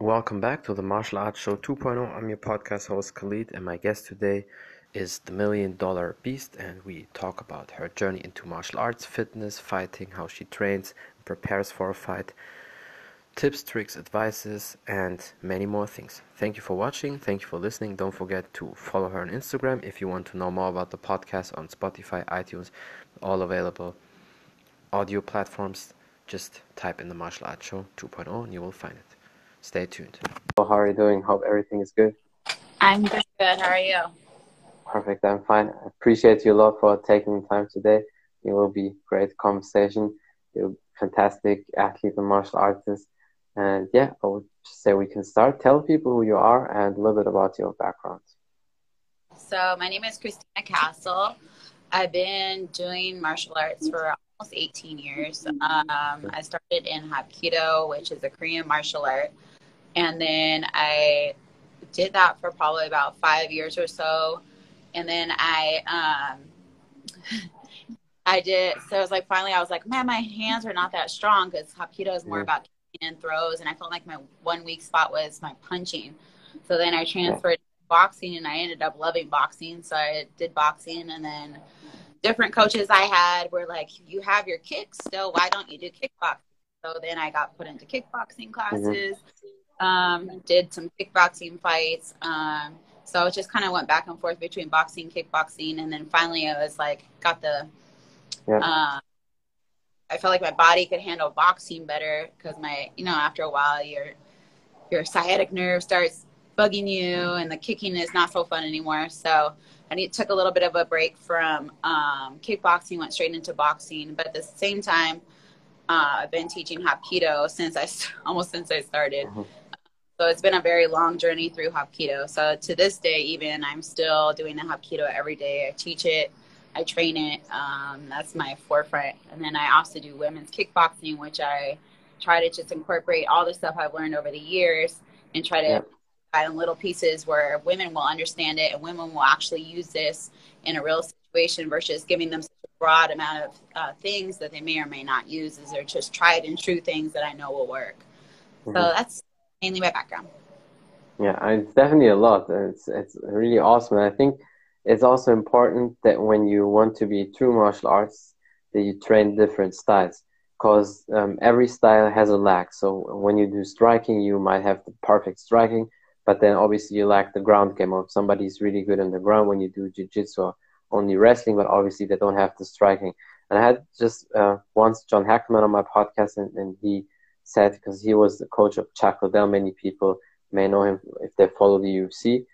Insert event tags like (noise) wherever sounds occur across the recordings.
Welcome back to the Martial Arts Show 2.0. I'm your podcast host Khalid, and my guest today is the Million Dollar Beast, and we talk about her journey into martial arts, fitness, fighting, how she trains, and prepares for a fight, tips, tricks, advices, and many more things. Thank you for watching. Thank you for listening. Don't forget to follow her on Instagram if you want to know more about the podcast on Spotify, iTunes, all available audio platforms. Just type in the Martial Arts Show 2.0 and you will find it. Stay tuned. How are you doing? Hope everything is good. I'm good. How are you? Perfect. I'm fine. I appreciate you a lot for taking time today. It will be great conversation. You're fantastic athlete and martial artist. And yeah, I would say we can start. Tell people who you are and a little bit about your background. So my name is Christina Castle. I've been doing martial arts for almost 18 years. Um, I started in Hapkido, which is a Korean martial art and then I did that for probably about five years or so. And then I, um, (laughs) I did, so it was like finally I was like, man, my hands are not that strong because Hapkido is more yeah. about kicking and throws. And I felt like my one weak spot was my punching. So then I transferred yeah. boxing and I ended up loving boxing. So I did boxing and then different coaches I had were like, you have your kicks still. Why don't you do kickboxing? So then I got put into kickboxing classes. Mm-hmm um, did some kickboxing fights. Um, so it just kind of went back and forth between boxing, kickboxing, and then finally I was like, got the. Yeah. Uh, I felt like my body could handle boxing better because my, you know, after a while your your sciatic nerve starts bugging you, and the kicking is not so fun anymore. So I need, took a little bit of a break from um, kickboxing, went straight into boxing, but at the same time. Uh, I've been teaching Hapkido since I (laughs) almost since I started. Mm-hmm. So it's been a very long journey through Hapkido. So to this day, even I'm still doing the Hapkido every day. I teach it, I train it. Um, that's my forefront. And then I also do women's kickboxing, which I try to just incorporate all the stuff I've learned over the years and try to yeah. in little pieces where women will understand it and women will actually use this in a real situation versus giving them such a broad amount of uh, things that they may or may not use. Is they're just tried and true things that I know will work. Mm-hmm. So that's mainly my background. Yeah, it's definitely a lot. It's it's really awesome. And I think it's also important that when you want to be true martial arts, that you train different styles because um, every style has a lack. So when you do striking, you might have the perfect striking, but then obviously you lack the ground game. Or somebody's really good on the ground when you do jiu-jitsu or only wrestling, but obviously they don't have the striking. And I had just uh, once John Hackleman on my podcast, and, and he said because he was the coach of Chuck Liddell. Many people may know him if they follow the UFC.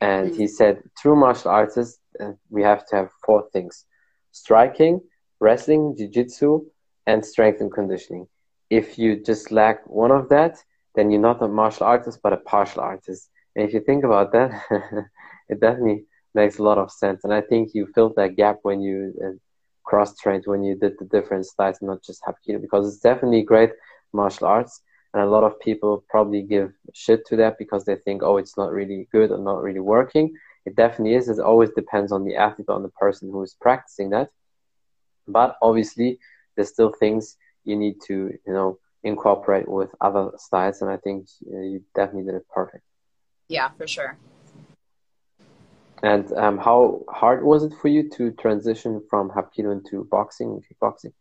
And mm-hmm. he said, true martial artists, uh, we have to have four things striking, wrestling, jiu jitsu, and strength and conditioning. If you just lack one of that, then you're not a martial artist, but a partial artist. And if you think about that, (laughs) it definitely makes a lot of sense. And I think you filled that gap when you uh, cross trained, when you did the different styles, not just Hapkido, because it's definitely great martial arts and a lot of people probably give shit to that because they think oh it's not really good or not really working. It definitely is. It always depends on the athlete on the person who is practicing that. But obviously there's still things you need to you know incorporate with other styles and i think you definitely did it perfect. Yeah for sure. And um, how hard was it for you to transition from hapkido into boxing and kickboxing?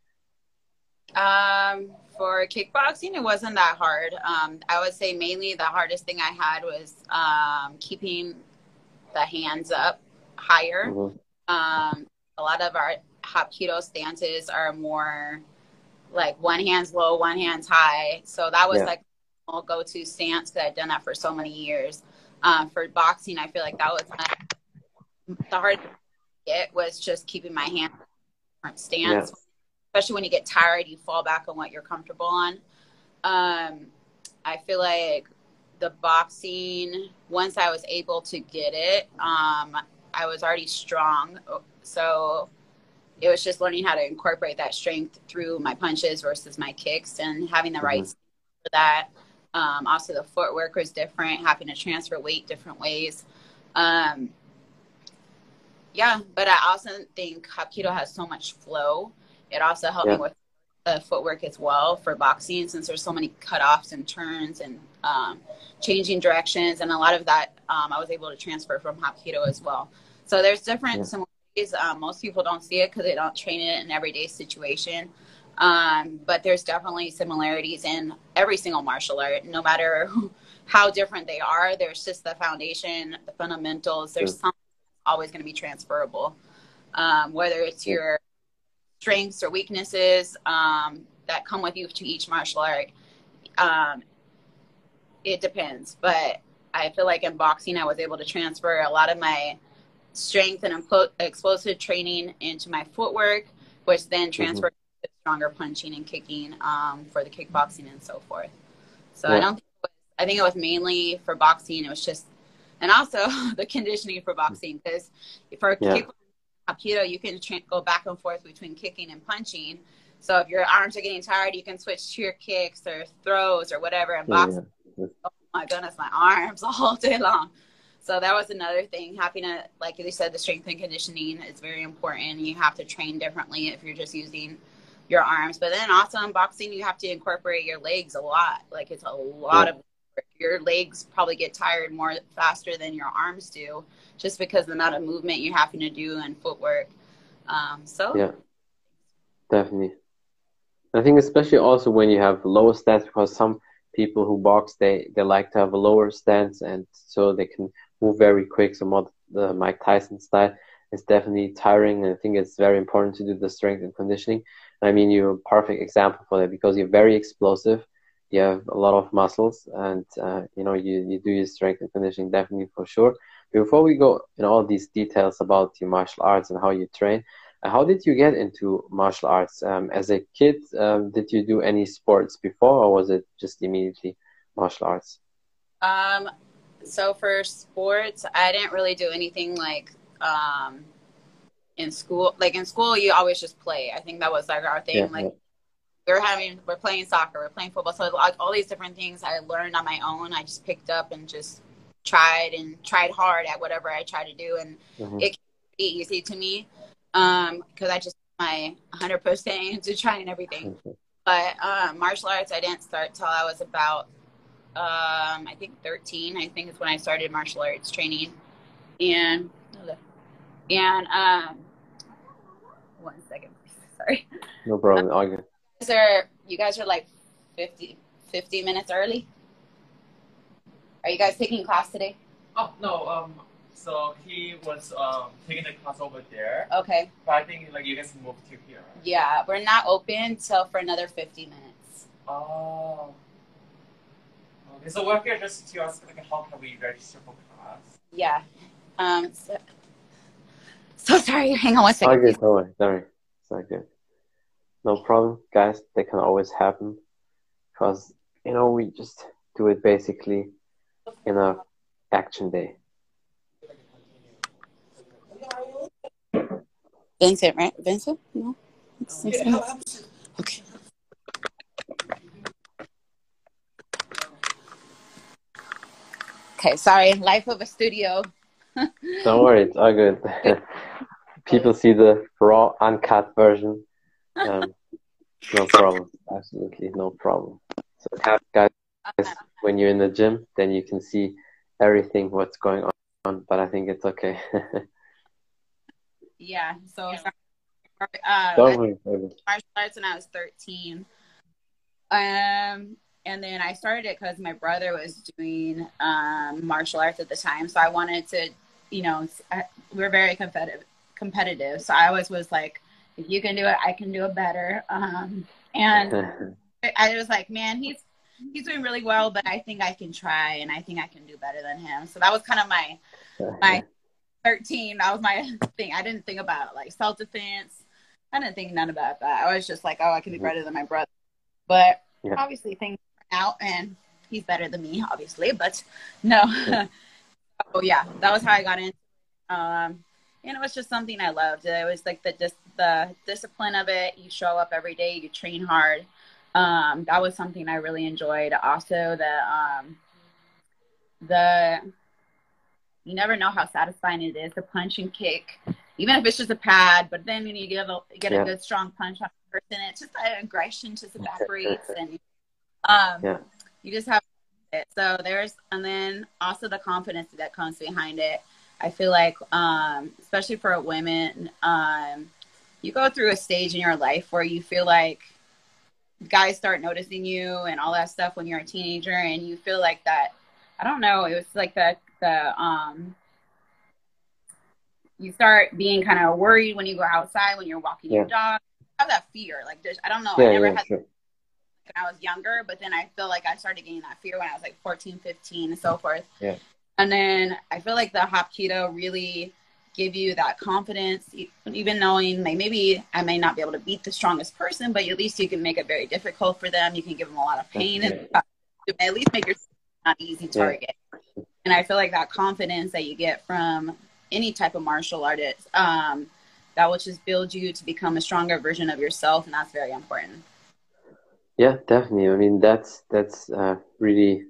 Um, for kickboxing, it wasn't that hard. Um, I would say mainly the hardest thing I had was um, keeping the hands up higher. Mm-hmm. Um, a lot of our Hapkido stances are more like one hand's low, one hand's high. So that was yeah. like a go to stance because I'd done that for so many years. Um, for boxing, I feel like that was my, the hardest it was just keeping my hand stance especially when you get tired, you fall back on what you're comfortable on. Um, I feel like the boxing, once I was able to get it, um, I was already strong. So it was just learning how to incorporate that strength through my punches versus my kicks and having the mm-hmm. right for that. Um, also, the footwork was different, having to transfer weight different ways. Um, yeah, but I also think Hapkido has so much flow it also helped yeah. me with the footwork as well for boxing since there's so many cutoffs and turns and um, changing directions, and a lot of that um, I was able to transfer from Hapkido as well. So there's different yeah. similarities. Um, most people don't see it because they don't train it in everyday situation. Um, but there's definitely similarities in every single martial art, no matter (laughs) how different they are. There's just the foundation, the fundamentals. There's something always going to be transferable, um, whether it's your strengths or weaknesses um, that come with you to each martial art. Um, it depends, but I feel like in boxing, I was able to transfer a lot of my strength and explosive training into my footwork, which then mm-hmm. transferred mm-hmm. to stronger punching and kicking um, for the kickboxing and so forth. So yeah. I don't think was, I think it was mainly for boxing. It was just, and also (laughs) the conditioning for boxing because for yeah. kickboxing, you can tra- go back and forth between kicking and punching. So if your arms are getting tired, you can switch to your kicks or throws or whatever. And oh, boxing, yeah. oh my goodness, my arms (laughs) all day long. So that was another thing. Having a, like you said, the strength and conditioning is very important. You have to train differently if you're just using your arms. But then also in boxing, you have to incorporate your legs a lot. Like it's a lot yeah. of your legs probably get tired more faster than your arms do, just because the amount of movement you're having to do and footwork. Um, so yeah, definitely. I think especially also when you have lower stance because some people who box they they like to have a lower stance and so they can move very quick. So more the Mike Tyson style is definitely tiring. And I think it's very important to do the strength and conditioning. I mean, you're a perfect example for that because you're very explosive. You have a lot of muscles, and uh, you know you, you do your strength and conditioning definitely for sure. Before we go in all these details about your martial arts and how you train, uh, how did you get into martial arts? Um, as a kid, um, did you do any sports before, or was it just immediately martial arts? Um, so for sports, I didn't really do anything like um, in school. Like in school, you always just play. I think that was like our thing. Yeah, like yeah. We're having, we're playing soccer, we're playing football. So like all these different things I learned on my own. I just picked up and just tried and tried hard at whatever I tried to do, and mm-hmm. it be easy to me because um, I just my 100% into trying everything. Mm-hmm. But um, martial arts, I didn't start till I was about um, I think 13. I think is when I started martial arts training, and and um, one second, (laughs) sorry. No problem. Um, are you guys are like 50, 50 minutes early. Are you guys taking class today? Oh no. Um. So he was um taking the class over there. Okay. But I think like you guys moved to here. Yeah, we're not open till for another fifty minutes. Oh. Okay, so we're here just to ask like how can we register for class? Yeah. Um. So, so sorry. Hang on one second. Okay, sorry, sorry. It's good. No problem, guys. They can always happen, because you know we just do it basically in a action day. Vincent, right? Vincent? No. Okay. Okay, sorry. Life of a studio. Don't worry, it's all good. (laughs) People see the raw, uncut version. Um, no problem. Absolutely no problem. So, guys, when you're in the gym, then you can see everything what's going on. But I think it's okay. (laughs) yeah. So, uh, Don't worry. Martial arts when I was 13. Um, and then I started it because my brother was doing um, martial arts at the time, so I wanted to, you know, we are very competitive. Competitive, so I always was like, if you can do it, I can do it better. Um, and I was like, man, he's he's doing really well, but I think I can try, and I think I can do better than him. So that was kind of my my 13. That was my (laughs) thing. I didn't think about like self defense. I didn't think none about that. I was just like, oh, I can be mm-hmm. better than my brother. But yeah. obviously, things out and he's better than me obviously but no oh (laughs) yeah that was how i got in um and it was just something i loved it was like the dis- the discipline of it you show up every day you train hard um that was something i really enjoyed also the um the you never know how satisfying it is to punch and kick even if it's just a pad but then when you get a get yeah. a good strong punch on a person it's just that aggression just evaporates and (laughs) um, yeah. you just have it. So there's, and then also the confidence that comes behind it. I feel like, um, especially for women, um, you go through a stage in your life where you feel like guys start noticing you and all that stuff when you're a teenager, and you feel like that. I don't know. It was like the the um. You start being kind of worried when you go outside when you're walking yeah. your dog. I have that fear, like I don't know. Yeah, I never yeah, had sure. when I was younger, but then I feel like I started getting that fear when I was like 14, 15, and so forth. Yeah. And then I feel like the Hapkido really give you that confidence, even knowing like maybe I may not be able to beat the strongest person, but at least you can make it very difficult for them. You can give them a lot of pain and at least make yourself not easy target. Yeah. And I feel like that confidence that you get from any type of martial artist, um, that will just build you to become a stronger version of yourself, and that's very important. Yeah, definitely. I mean, that's that's uh, really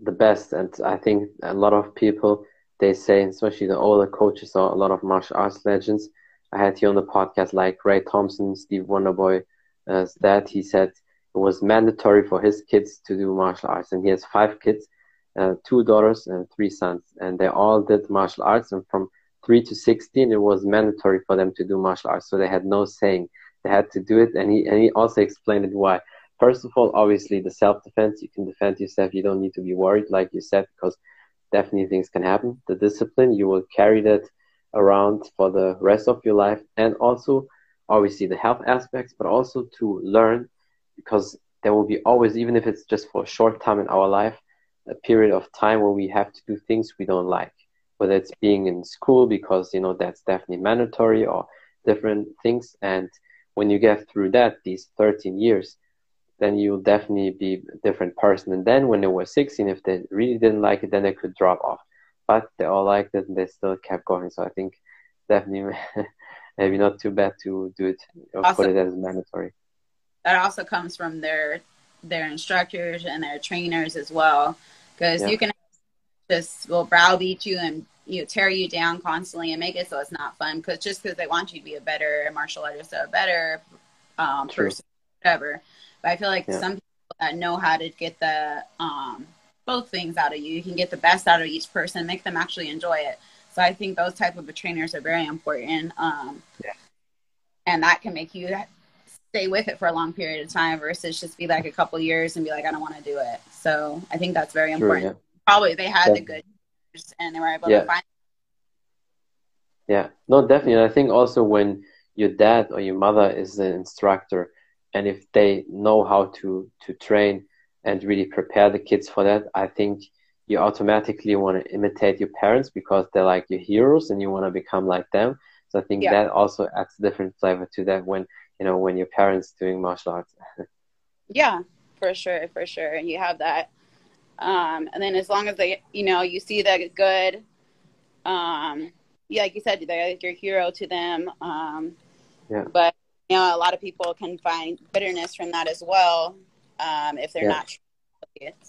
the best, and I think a lot of people they say, especially the older coaches or a lot of martial arts legends. I had here on the podcast like Ray Thompson, Steve Wonderboy, uh, that he said it was mandatory for his kids to do martial arts, and he has five kids, uh, two daughters and three sons, and they all did martial arts, and from three to sixteen, it was mandatory for them to do martial arts, so they had no saying; they had to do it, and he and he also explained it why. First of all, obviously the self defense, you can defend yourself, you don't need to be worried, like you said, because definitely things can happen. The discipline, you will carry that around for the rest of your life. And also, obviously, the health aspects, but also to learn because there will be always, even if it's just for a short time in our life, a period of time where we have to do things we don't like. Whether it's being in school because, you know, that's definitely mandatory or different things. And when you get through that, these 13 years, then you'll definitely be a different person. And then when they were 16, if they really didn't like it, then they could drop off. But they all liked it and they still kept going. So I think definitely (laughs) maybe not too bad to do it or also, put it as mandatory. That also comes from their their instructors and their trainers as well, because yeah. you can just will browbeat you and you know, tear you down constantly and make it so it's not fun. Because just because they want you to be a better martial artist or a better um, person, whatever but I feel like yeah. some people that know how to get the um, both things out of you, you can get the best out of each person, make them actually enjoy it. So I think those type of trainers are very important. Um, yeah. And that can make you stay with it for a long period of time versus just be like a couple years and be like, I don't want to do it. So I think that's very True, important. Yeah. Probably they had yeah. the good and they were able to find. Yeah, no, definitely. I think also when your dad or your mother is the instructor, and if they know how to to train and really prepare the kids for that, I think you automatically want to imitate your parents because they're like your heroes and you want to become like them. So I think yeah. that also adds a different flavor to that when you know when your parents doing martial arts. (laughs) yeah, for sure, for sure. And you have that. Um, and then as long as they, you know, you see the good, um, yeah, like you said, they're like your hero to them. Um, yeah. But you know, a lot of people can find bitterness from that as well um, if they're yeah. not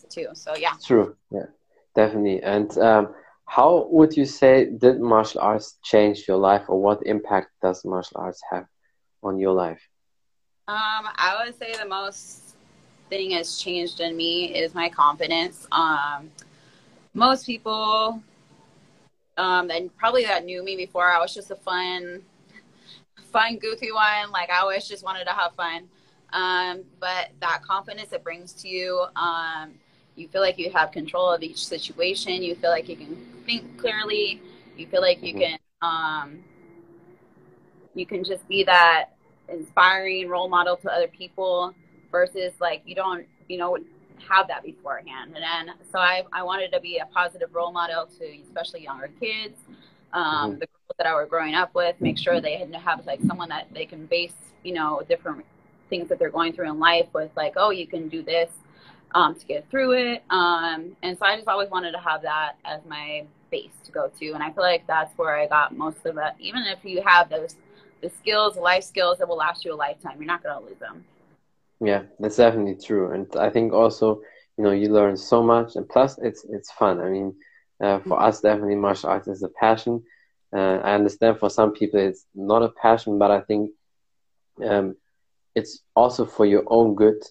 too. So yeah. True. Yeah, definitely. And um, how would you say did martial arts change your life, or what impact does martial arts have on your life? Um, I would say the most thing has changed in me is my confidence. Um, most people um, and probably that knew me before, I was just a fun fun, goofy one. Like I always just wanted to have fun. Um, but that confidence it brings to you, um, you feel like you have control of each situation. You feel like you can think clearly. You feel like you mm-hmm. can, um, you can just be that inspiring role model to other people versus like you don't, you know, have that beforehand. And then, so I, I wanted to be a positive role model to especially younger kids, um, mm-hmm. the that I were growing up with, make sure they had to have like someone that they can base, you know, different things that they're going through in life with, like, oh, you can do this um, to get through it. Um, and so I just always wanted to have that as my base to go to. And I feel like that's where I got most of it. Even if you have those the skills, life skills that will last you a lifetime, you're not going to lose them. Yeah, that's definitely true. And I think also, you know, you learn so much, and plus, it's it's fun. I mean, uh, for us, definitely martial arts is a passion uh, I understand for some people it's not a passion, but I think um, it's also for your own good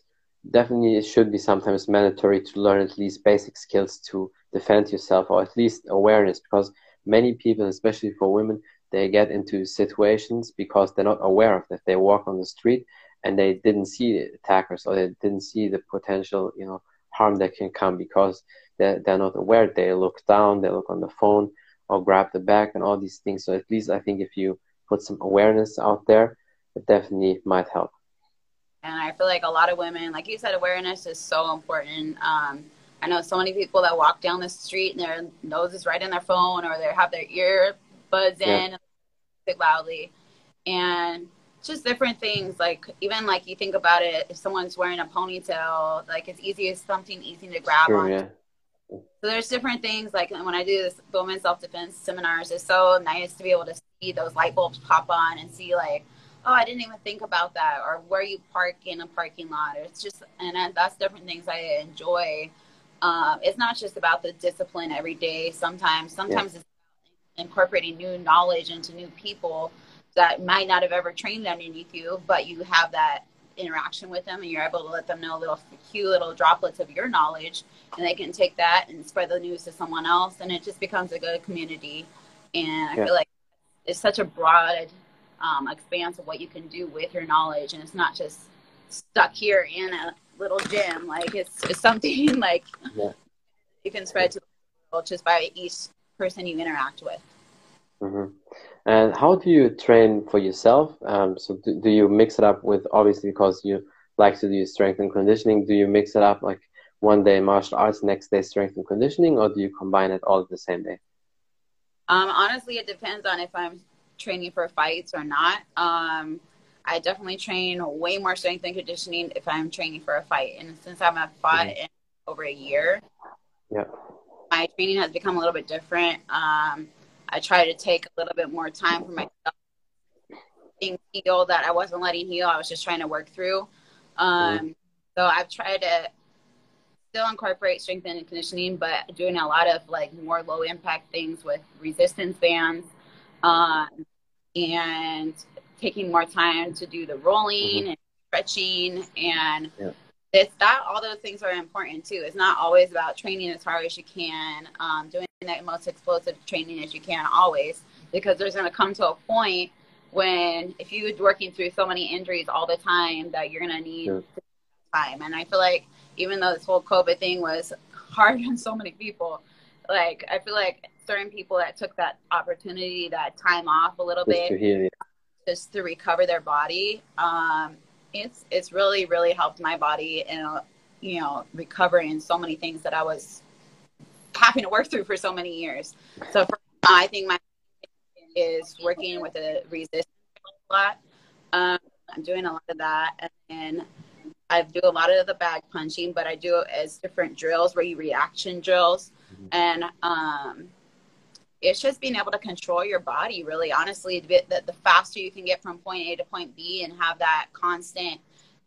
definitely it should be sometimes mandatory to learn at least basic skills to defend yourself or at least awareness because many people, especially for women, they get into situations because they're not aware of that. They walk on the street and they didn't see the attackers or they didn't see the potential, you know, harm that can come because they're, they're not aware. They look down, they look on the phone or grab the bag and all these things. So at least I think if you put some awareness out there, it definitely might help. And I feel like a lot of women, like you said, awareness is so important. Um, I know so many people that walk down the street and their nose is right in their phone or they have their earbuds in yeah. and speak loudly. And just different things like even like you think about it if someone's wearing a ponytail like it's easy as something easy to grab on yeah. So there's different things like when i do this women's self-defense seminars it's so nice to be able to see those light bulbs pop on and see like oh i didn't even think about that or where you park in a parking lot. It's just and that's different things i enjoy. Um, it's not just about the discipline every day. Sometimes sometimes yeah. it's incorporating new knowledge into new people that might not have ever trained underneath you, but you have that interaction with them and you're able to let them know little few little droplets of your knowledge and they can take that and spread the news to someone else and it just becomes a good community and i yeah. feel like it's such a broad um, expanse of what you can do with your knowledge and it's not just stuck here in a little gym like it's, it's something (laughs) like yeah. you can spread to the world just by each person you interact with mm-hmm. And how do you train for yourself? Um, so do, do you mix it up with obviously because you like to do strength and conditioning? Do you mix it up like one day martial arts, next day strength and conditioning, or do you combine it all the same day? Um, honestly, it depends on if I'm training for fights or not. Um, I definitely train way more strength and conditioning if I'm training for a fight. And since I'm a fight mm-hmm. in over a year, yeah, my training has become a little bit different. Um, I try to take a little bit more time for myself. Being healed that I wasn't letting heal, I was just trying to work through. Um, mm-hmm. So I've tried to still incorporate strength and conditioning, but doing a lot of like more low impact things with resistance bands, um, and taking more time to do the rolling mm-hmm. and stretching and yeah it's that all those things are important too. It's not always about training as hard as you can, um, doing the most explosive training as you can always, because there's going to come to a point when if you're working through so many injuries all the time that you're going to need yeah. time. And I feel like even though this whole COVID thing was hard (laughs) on so many people, like I feel like certain people that took that opportunity, that time off a little just bit, to just to recover their body, um, it's it's really really helped my body and you know recovering so many things that I was having to work through for so many years. So for, I think my is working with a resistance a lot. Um, I'm doing a lot of that, and I do a lot of the bag punching, but I do it as different drills where you reaction drills, mm-hmm. and um, it's just being able to control your body really honestly. The, the faster you can get from point a to point b and have that constant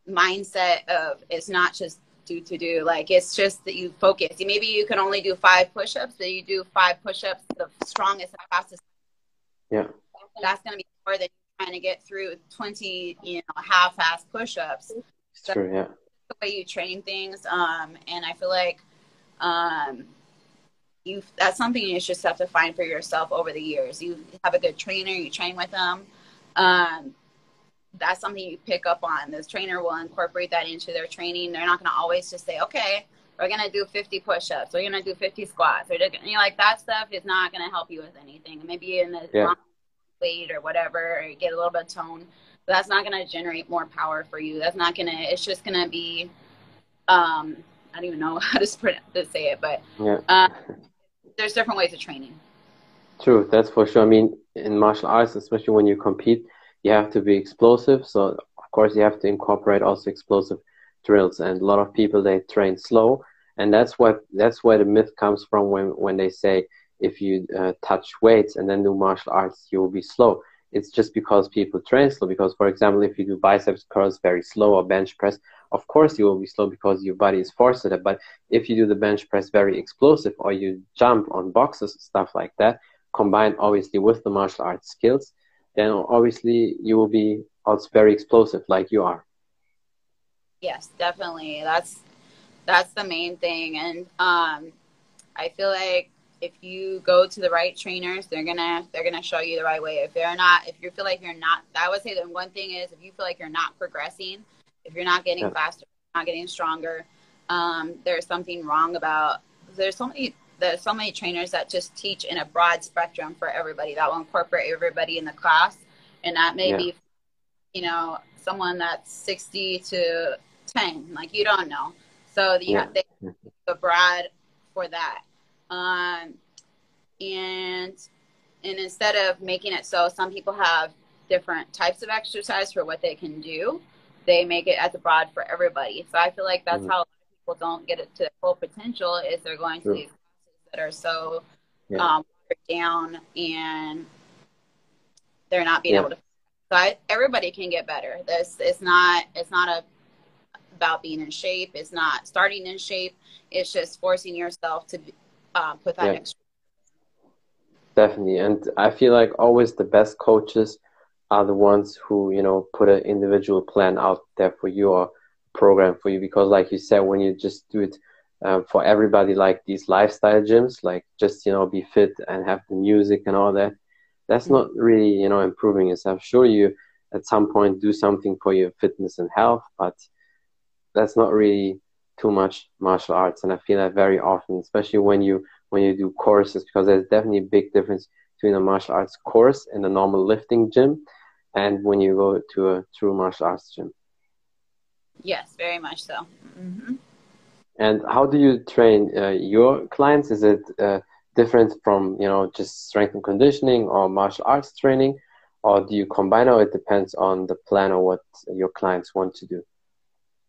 mindset of it's not just do to do. Like it's just that you focus. Maybe you can only do five push-ups but you do five push-ups the strongest and fastest. Yeah. That's going to be more than trying to get through 20 you know half-ass push-ups so true yeah the way you train things um and i feel like um you that's something you just have to find for yourself over the years. You have a good trainer, you train with them. Um, that's something you pick up on. This trainer will incorporate that into their training. They're not going to always just say, okay, we're going to do 50 push-ups. We're going to do 50 squats. Or you know, like that stuff is not going to help you with anything. Maybe in the yeah. weight or whatever, or get a little bit of tone. But that's not going to generate more power for you. That's not going to, it's just going to be, um, I don't even know (laughs) how to, to say it, but yeah. uh, there's different ways of training. True, that's for sure. I mean, in martial arts, especially when you compete, you have to be explosive. So of course, you have to incorporate also explosive drills. And a lot of people they train slow, and that's what that's where the myth comes from when when they say if you uh, touch weights and then do martial arts, you will be slow. It's just because people train slow. Because for example, if you do biceps curls very slow or bench press, of course you will be slow because your body is forced to that. But if you do the bench press very explosive or you jump on boxes, stuff like that, combined obviously with the martial arts skills, then obviously you will be also very explosive like you are. Yes, definitely. That's that's the main thing, and um, I feel like if you go to the right trainers, they're gonna they're gonna show you the right way. If they're not, if you feel like you're not, I would say the one thing is if you feel like you're not progressing, if you're not getting yeah. faster, not getting stronger, um, there's something wrong about. There's so many there's so many trainers that just teach in a broad spectrum for everybody that will incorporate everybody in the class, and that may yeah. be, you know, someone that's 60 to 10, like you don't know. So you yeah. have to broad for that. Um, and and instead of making it so some people have different types of exercise for what they can do, they make it as a broad for everybody. So I feel like that's mm-hmm. how people don't get it to full potential is they're going to these classes that are so yeah. um, down and they're not being yeah. able to. So I, everybody can get better. This it's not it's not a about being in shape. It's not starting in shape. It's just forcing yourself to uh, put that yeah. extra. Definitely, and I feel like always the best coaches are the ones who you know put an individual plan out there for your program for you because, like you said, when you just do it um, for everybody, like these lifestyle gyms, like just you know be fit and have the music and all that, that's not really you know improving yourself. Sure, you at some point do something for your fitness and health, but that's not really too much martial arts and i feel that very often especially when you when you do courses because there's definitely a big difference between a martial arts course and a normal lifting gym and when you go to a true martial arts gym. Yes very much so. Mm-hmm. and how do you train uh, your clients? Is it uh, different from you know just strength and conditioning or martial arts training? Or do you combine or it depends on the plan or what your clients want to do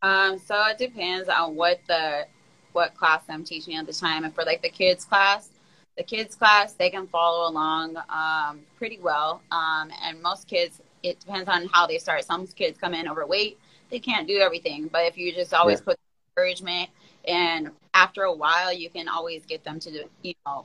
um, so it depends on what the what class I'm teaching at the time. And for like the kids class, the kids class they can follow along um, pretty well. Um, and most kids, it depends on how they start. Some kids come in overweight, they can't do everything. But if you just always yeah. put encouragement, and after a while, you can always get them to you know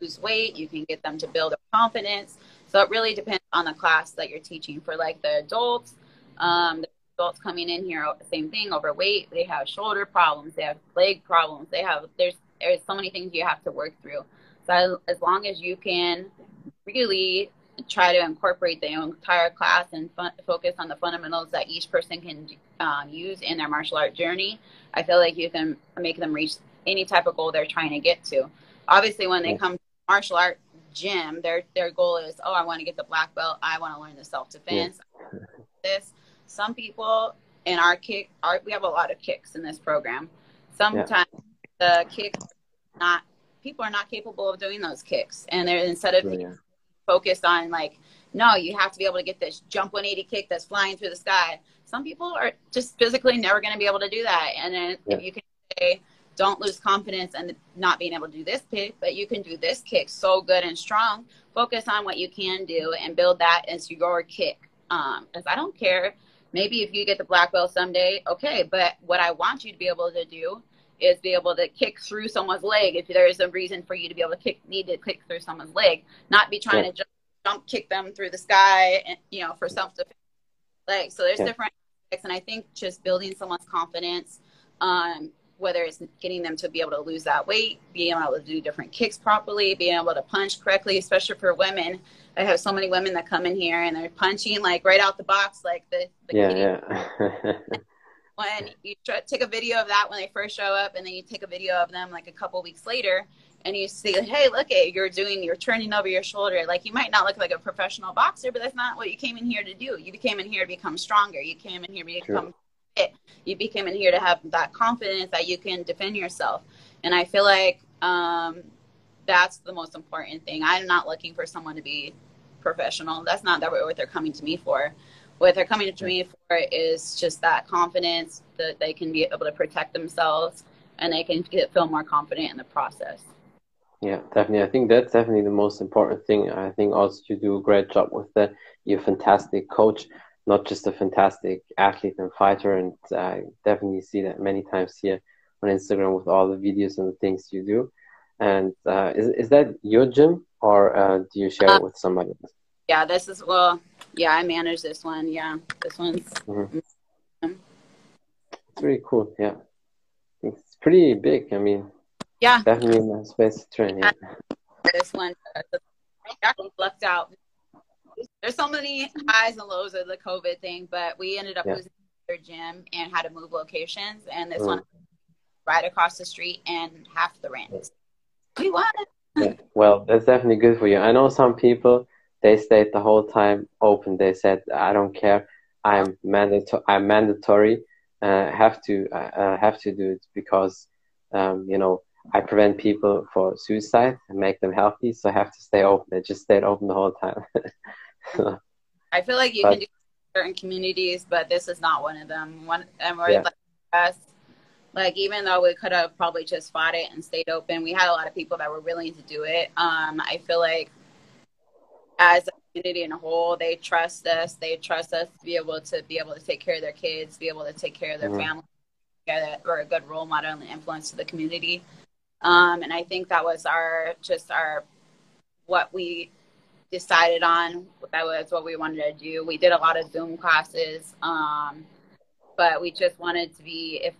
lose weight. You can get them to build their confidence. So it really depends on the class that you're teaching. For like the adults, um, the adults coming in here, same thing, overweight. They have shoulder problems. They have leg problems. They have there's there's so many things you have to work through. So as long as you can really try to incorporate the entire class and fun, focus on the fundamentals that each person can um, use in their martial art journey, I feel like you can make them reach any type of goal they're trying to get to. Obviously, when they come to martial art gym, their their goal is, oh, I want to get the black belt. I want to learn the self defense. Yeah. This some people in our kick, our, we have a lot of kicks in this program. Sometimes yeah. the kicks not people are not capable of doing those kicks, and they're instead of yeah. focused on like, no, you have to be able to get this jump 180 kick that's flying through the sky. Some people are just physically never going to be able to do that, and then yeah. if you can say don't lose confidence and not being able to do this kick, but you can do this kick so good and strong. Focus on what you can do and build that as your kick. Um, because I don't care maybe if you get the black belt someday, okay. But what I want you to be able to do is be able to kick through someone's leg if there is a reason for you to be able to kick need to kick through someone's leg, not be trying yeah. to jump, jump kick them through the sky and you know for self defense. Like so, there's yeah. different aspects, and I think just building someone's confidence. Um, whether it's getting them to be able to lose that weight, being able to do different kicks properly, being able to punch correctly, especially for women. I have so many women that come in here and they're punching like right out the box, like the, the yeah, yeah. when you try, take a video of that when they first show up, and then you take a video of them like a couple weeks later, and you see, hey, look at you're doing, you're turning over your shoulder. Like you might not look like a professional boxer, but that's not what you came in here to do. You came in here to become stronger. You came in here to become You became in here to have that confidence that you can defend yourself. And I feel like um, that's the most important thing. I'm not looking for someone to be professional. That's not that what they're coming to me for. What they're coming to me for is just that confidence that they can be able to protect themselves and they can get, feel more confident in the process. Yeah, definitely. I think that's definitely the most important thing. I think also you do a great job with that. You're a fantastic coach, not just a fantastic athlete and fighter. And I definitely see that many times here on Instagram with all the videos and the things you do. And uh, is is that your gym, or uh, do you share it with somebody else? Yeah, this is well. Yeah, I manage this one. Yeah, this one's. Mm-hmm. it's really cool. Yeah, it's pretty big. I mean, yeah, definitely a nice space to train. Yeah. This one, uh, actually lucked out. There's so many highs and lows of the COVID thing, but we ended up Yeah. losing their gym and had to move locations, and this Mm. one right across the street and half the rent. We won. (laughs) Yeah. Well, that's definitely good for you. I know some people they stayed the whole time open. They said, "I don't care. I'm mandatory. I'm mandatory. Uh, have to uh, uh, have to do it because um, you know I prevent people for suicide and make them healthy. So I have to stay open. They just stayed open the whole time. (laughs) I feel like you But- can do certain communities, but this is not one of them. One and we're Yeah. like us. Like even though we could have probably just fought it and stayed open, we had a lot of people that were willing to do it. Um, I feel like as a community in a whole, they trust us. They trust us to be able to be able to take care of their kids, be able to take care of their Mhm. family. Yeah, that we're a good role model and influence to the community. Um, and I think that was our just our what we decided on. That was what we wanted to do. We did a lot of Zoom classes, um, but we just wanted to be if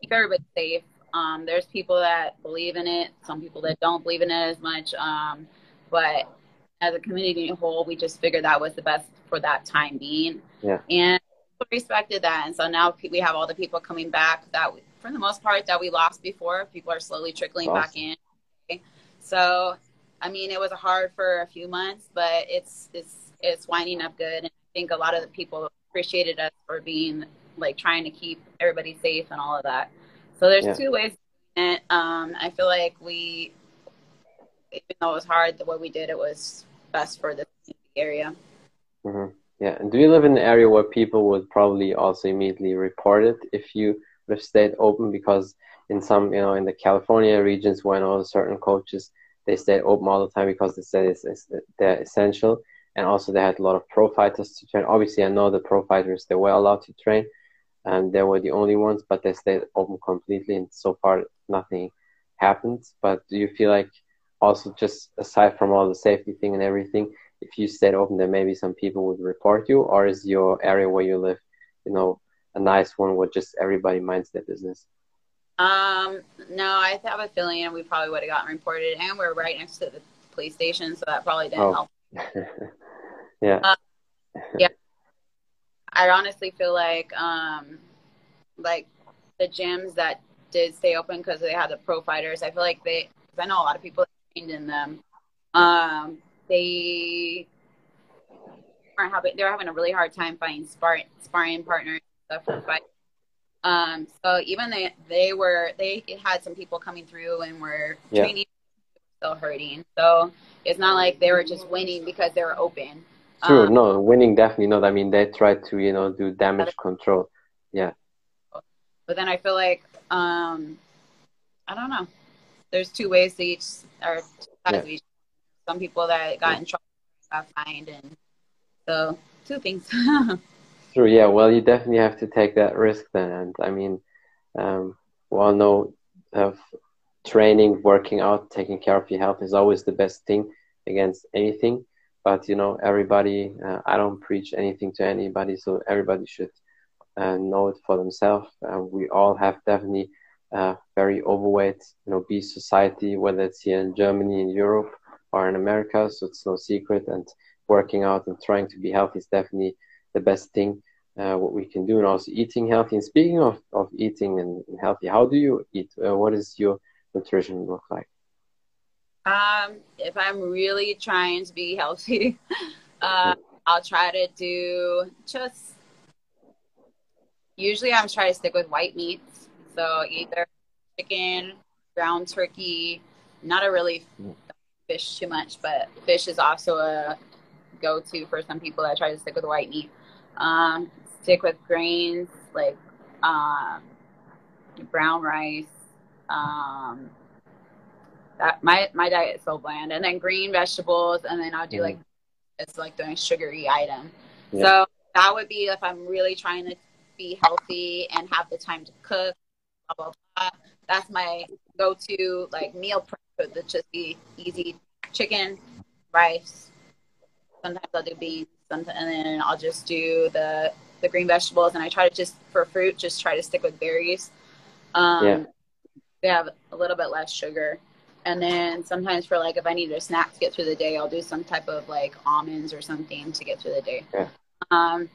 keep everybody safe. Um, there's people that believe in it, some people that don't believe in it as much. Um, but as a community whole, we just figured that was the best for that time being. Yeah. And respected that. And so now we have all the people coming back that, we, for the most part, that we lost before. People are slowly trickling back in. So, I mean, it was hard for a few months, but it's it's it's winding up good. And I think a lot of the people appreciated us for being like trying to keep everybody safe and all of that. So there's Yeah. two ways. And um, I feel like we, even though it was hard, the way we did it was best for the area. hmm Yeah. And do you live in an area where people would probably also immediately report it if you would have stayed open? Because in some, you know, in the California regions, when all certain coaches they stayed open all the time because they said it's, it's they're essential, and also they had a lot of pro fighters to train. Obviously, I know the pro fighters they were allowed to train, and they were the only ones, but they stayed open completely, and so far nothing happened. But do you feel like also just aside from all the safety thing and everything? if you stayed open, then maybe some people would report you, or is your area where you live, you know, a nice one where just everybody minds their business? Um, no, I have a feeling we probably would have gotten reported, and we're right next to the police station, so that probably didn't Oh. help. (laughs) yeah, Yeah. I honestly feel like, um, like the gyms that did stay open because they had the pro fighters. I feel like they, because I know a lot of people trained in them. Um, they aren't having, they're having a really hard time finding sparring sparring partners and stuff for fight. Um, so even they they were they had some people coming through and were Yeah. training still hurting. So it's not like they were just winning because they were open. true. Um, no, winning definitely not. I mean, they tried to, you know, do damage control. Yeah. But then I feel like um, I don't know. There's two ways to each or two sides Yeah. of each. Some people that got Yeah. in trouble got fined, and so two things. (laughs) True. Yeah. Well, you definitely have to take that risk then, and I mean, um, we all know of training, working out, taking care of your health is always the best thing against anything. But you know, everybody. Uh, I don't preach anything to anybody, so everybody should uh, know it for themselves. Uh, we all have definitely uh, very overweight, you know, obese society, whether it's here in Germany, in Europe, or in America. So it's no secret. And working out and trying to be healthy is definitely the best thing uh, what we can do, and also eating healthy. And speaking of, of eating and, and healthy, how do you eat? Uh, what does your nutrition look like? um, if I'm really trying to be healthy, (laughs) uh, I'll try to do just. Usually, I'm trying to stick with white meats, so either chicken, ground turkey. Not a really fish too much, but fish is also a go-to for some people that try to stick with white meat. Um, stick with grains like um, brown rice. Um, that my my diet is so bland, and then green vegetables, and then I'll do like it's like the sugary item. Yeah. So that would be if I'm really trying to be healthy and have the time to cook. Blah blah blah. That's my go-to like meal prep. Would just be easy chicken, rice. Sometimes I'll do beans, and then I'll just do the the green vegetables, and I try to just for fruit just try to stick with berries. Um, Yeah. They have a little bit less sugar, and then sometimes for like if I need a snack to get through the day, I'll do some type of like almonds or something to get through the day. Yeah. Um,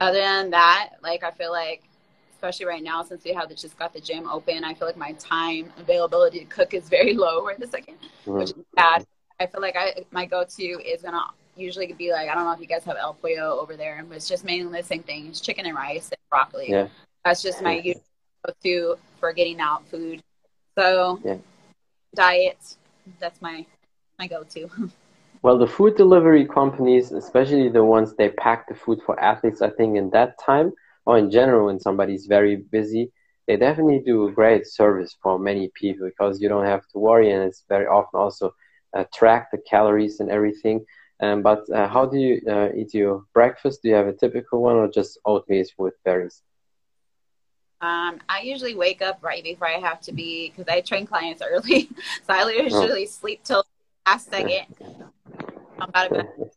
other than that, like I feel like, especially right now since we have the, just got the gym open, I feel like my time availability to cook is very (laughs) low right this second, Mhm. which is bad. I feel like I my go to is gonna usually could be like I don't know if you guys have El Pollo over there, but it's just mainly the same thing. It's chicken and rice and broccoli. Yeah. That's just my Yeah. go to for getting out food. So Yeah. diet, that's my my go to. (laughs) Well, the food delivery companies, especially the ones they pack the food for athletes, I think in that time or in general when somebody's very busy, they definitely do a great service for many people because you don't have to worry and it's very often also uh, track the calories and everything. Um, but uh, how do you uh, eat your breakfast? Do you have a typical one or just oatmeal with berries? Um, I usually wake up right before I have to be because I train clients early, (laughs) so I usually sleep till last second. I'm about to bed. (laughs)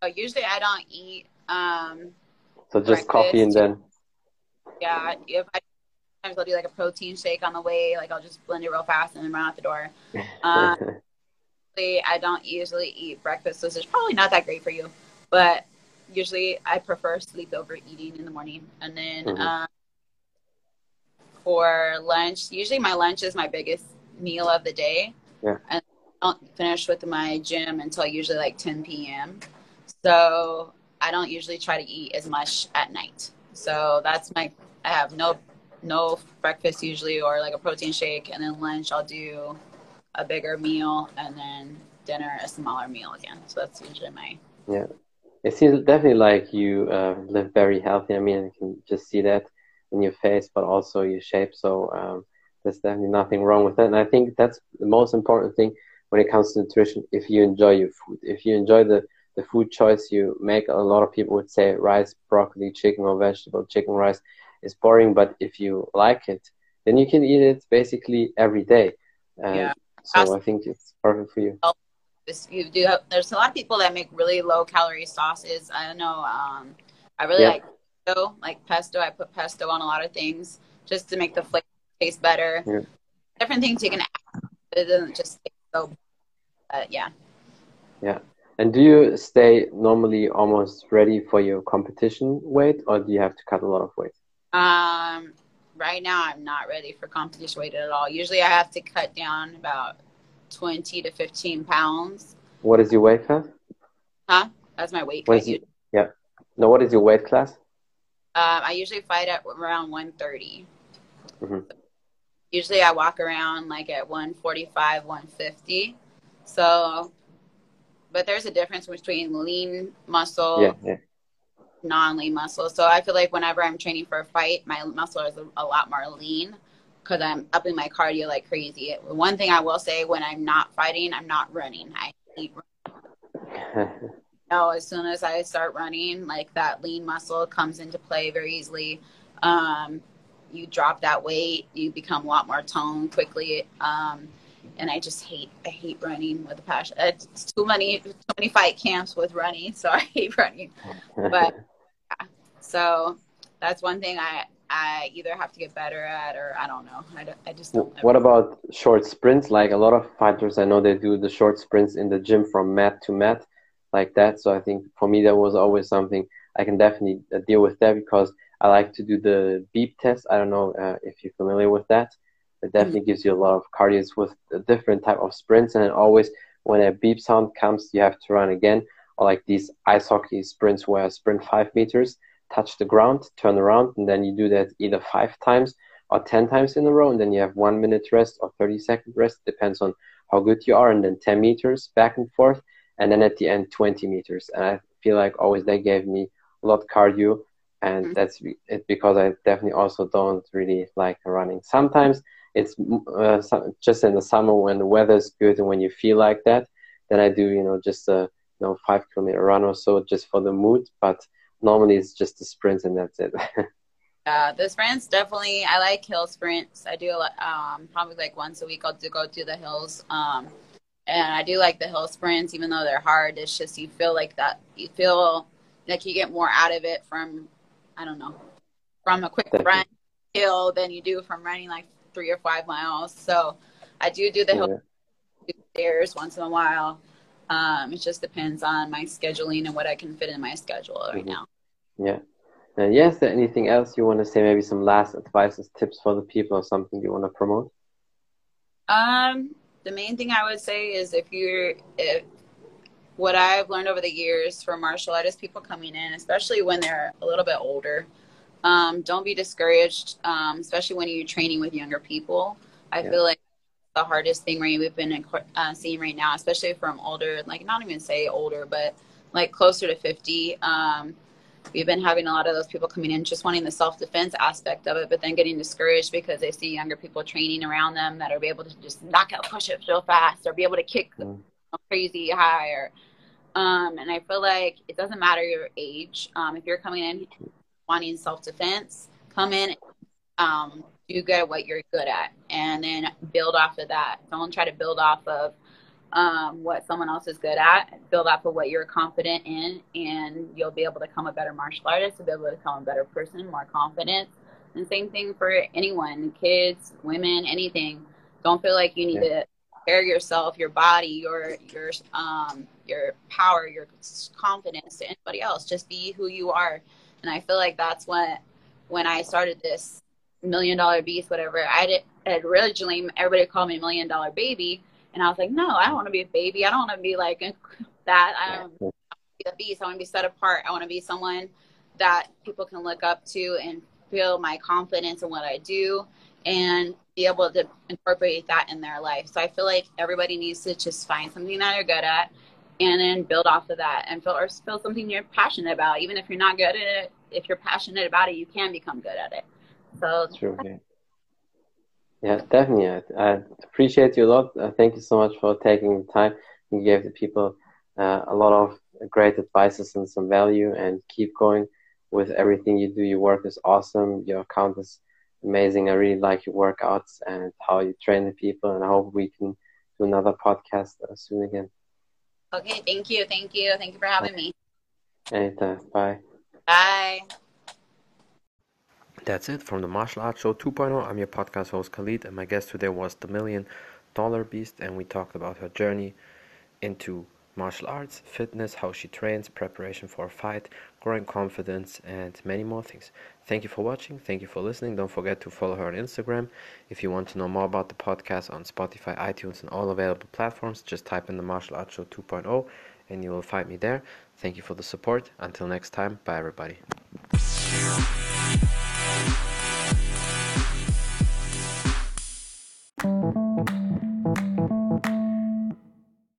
So usually I don't eat. Um, So just coffee and then yeah, if I sometimes I'll do like a protein shake on the way, like I'll just blend it real fast and then run out the door. (laughs) Um, I don't usually eat breakfast, so it's probably not that great for you. But usually I prefer sleep over eating in the morning, and then Mhm. um, for lunch, usually my lunch is my biggest meal of the day. Yeah. And I don't finish with my gym until usually like 10 p.m. So I don't usually try to eat as much at night. So that's my I have no no breakfast usually or like a protein shake and then lunch I'll do a bigger meal and then dinner a smaller meal again. So that's usually my yeah. It seems definitely like you uh, live very healthy. I mean, you can just see that in your face, but also your shape. So um, there's definitely nothing wrong with that. And I think that's the most important thing when it comes to nutrition. If you enjoy your food, if you enjoy the, the food choice you make, a lot of people would say rice, broccoli, chicken, or vegetable. Chicken, rice is boring, but if you like it, then you can eat it basically every day. Yeah. So I think it's perfect for you. this you do have, there's a lot of people that make really low calorie sauces. I don't know um I really Yeah. like pesto, like pesto. I put pesto on a lot of things just to make the flavor taste better. Yeah. Different things you can add. It doesn't just taste so but yeah. yeah. And do you stay normally almost ready for your competition weight, or do you have to cut a lot of weight? Um right now I'm not ready for competition weight at all. Usually I have to cut down about twenty to fifteen pounds. What is your weight class? Huh? That's my weight is it? Yeah. No, what is your weight class? Um, I usually fight at around 130. Mhm. Usually I walk around like at 145, 150. So, but there's a difference between lean muscle, Yeah, yeah. Non-lean muscle. So I feel like whenever I'm training for a fight, my muscle is a, a lot more lean because I'm upping my cardio like crazy. One thing I will say when I'm not fighting, I'm not running. I hate (laughs) know as soon as I start running, like that lean muscle comes into play very easily. Um, you drop that weight, you become a lot more toned quickly. Um, and I just hate, I hate running with a passion. It's too many, too many fight camps with running, (laughs) so I hate running. But yeah. so that's one thing I, I either have to get better at, or I don't know. I, don't, I just don't. what about short sprints? Like a lot of fighters, I know they do the short sprints in the gym from mat to mat, like that. So I think for me that was always something I can definitely uh, deal with that because I like to do the beep test. I don't know uh, if you're familiar with that. It definitely gives you a lot of cardio with a different type of sprints, and then always when a beep sound comes, you have to run again. Or like these ice hockey sprints where I sprint five meters, touch the ground, turn around, and then you do that either five times or 10 times in a row, and then you have one minute rest or 30 second rest, depends on how good you are, and then 10 meters back and forth, and then at the end 20 meters. And I feel like always that gave me a lot of cardio, and Mhm. that's it because I definitely also don't really like running. Sometimes it's uh, just in the summer when the weather's good and when you feel like that, then I do, you know, just a you know five kilometer run or so just for the mood, but normally it's just a sprint and that's it. (laughs) Uh, the sprints definitely. I like hill sprints. I do um, probably like once a week. I'll do go to the hills. Um, and I do like the hill sprints, even though they're hard. It's just you feel like that. You feel like you get more out of it from I don't know, from a quick run hill than you do from running like three or five miles. So I do do the hill stairs once in a while. Um, it just depends on my scheduling and what I can fit in my schedule right Mhm. now. Yeah. And yes, there anything else you want to say? Maybe some last advices, tips for the people, or something you want to promote? Um, the main thing I would say is if you're, if what I've learned over the years for martial artists, people coming in, especially when they're a little bit older, um, don't be discouraged, um, especially when you're training with younger people. I Yeah. feel like the hardest thing right we've been uh, seeing right now, especially from older, like not even say older, but like closer to 50. Um, we've been having a lot of those people coming in just wanting the self-defense aspect of it but then getting discouraged because they see younger people training around them that are able to just knock out push-ups real fast or be able to kick Mm. crazy high or um, and i feel like it doesn't matter your age um, if you're coming in wanting self-defense come in um, do good at what you're good at and then build off of that don't try to build off of um, what someone else is good at, build off of what you're confident in, and you'll be able to become a better martial artist, you'll be able to become a better person, more confident. And same thing for anyone, kids, women, anything. Don't feel like you need Yeah. to compare yourself, your body, your your um your power, your confidence to anybody else. Just be who you are. And I feel like that's what when I started this million dollar beast, whatever, I did originally everybody called me million dollar baby. And I was like, no, I don't want to be a baby. I don't want to be like (laughs) that. I don't want to be a beast. I want to be set apart. I want to be someone that people can look up to and feel my confidence in what I do and be able to incorporate that in their life. So I feel like everybody needs to just find something that they're good at and then build off of that and feel or feel something you're passionate about. Even if you're not good at it, if you're passionate about it, you can become good at it. So True. Yeah. Definitely. I, I appreciate you a lot. Uh, thank you so much for taking the time. You gave the people uh, a lot of great advices and some value. And keep going with everything you do. Your work is awesome. Your account is amazing. I really like your workouts and how you train the people. And I hope we can do another podcast uh, soon again. Okay, thank you, thank you, thank you for having me. Anytime. Bye. Bye. That's it from the Martial Arts Show 2.0. I'm your podcast host Khalid, and my guest today was the Million Dollar Beast, and we talked about her journey into martial arts, fitness, how she trains, preparation for a fight, growing confidence, and many more things. Thank you for watching. Thank you for listening. Don't forget to follow her on Instagram. If you want to know more about the podcast on Spotify, iTunes, and all available platforms, just type in the Martial Arts Show 2.0 and you will find me there. Thank you for the support. Until next time, bye everybody.